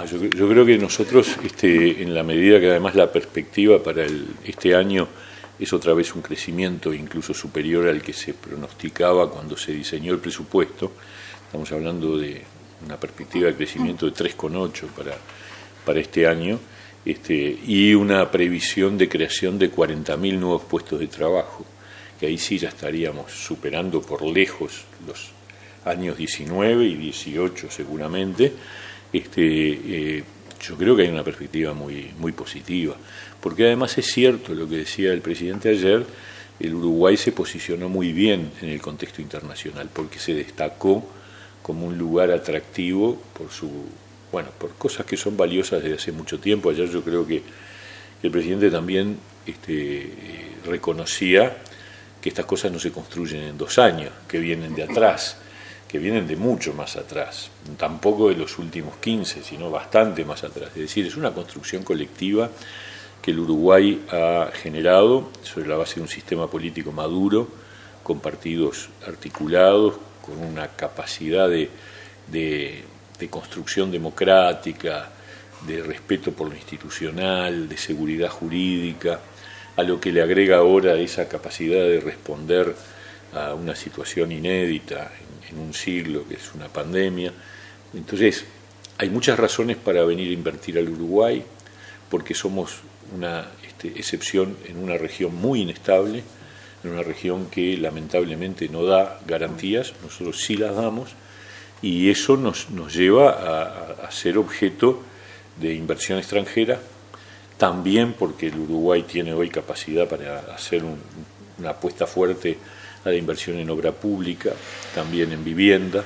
Ah, yo, creo que nosotros, este, en la medida que además la perspectiva para este año es otra vez un crecimiento incluso superior al que se pronosticaba cuando se diseñó el presupuesto, estamos hablando de una perspectiva de crecimiento de 3,8 para, para este año, este, y una previsión de creación de 40.000 nuevos puestos de trabajo, que ahí sí ya estaríamos superando por lejos los años 19 y 18 seguramente, este, eh, yo creo que hay una perspectiva muy, muy positiva, porque además es cierto lo que decía el presidente ayer, el Uruguay se posicionó muy bien en el contexto internacional, porque se destacó como un lugar atractivo por su bueno por cosas que son valiosas desde hace mucho tiempo. Ayer yo creo que el presidente también este, eh, reconocía que estas cosas no se construyen en dos años que vienen de atrás que vienen de mucho más atrás, tampoco de los últimos 15, sino bastante más atrás. Es decir, es una construcción colectiva que el Uruguay ha generado sobre la base de un sistema político maduro, con partidos articulados, con una capacidad de, de, de construcción democrática, de respeto por lo institucional, de seguridad jurídica, a lo que le agrega ahora esa capacidad de responder a una situación inédita en un siglo, que es una pandemia. Entonces, hay muchas razones para venir a invertir al Uruguay, porque somos una este, excepción en una región muy inestable, en una región que lamentablemente no da garantías, nosotros sí las damos, y eso nos, nos lleva a, ser objeto de inversión extranjera, también porque el Uruguay tiene hoy capacidad para hacer una apuesta fuerte a la inversión en obra pública, también en vivienda,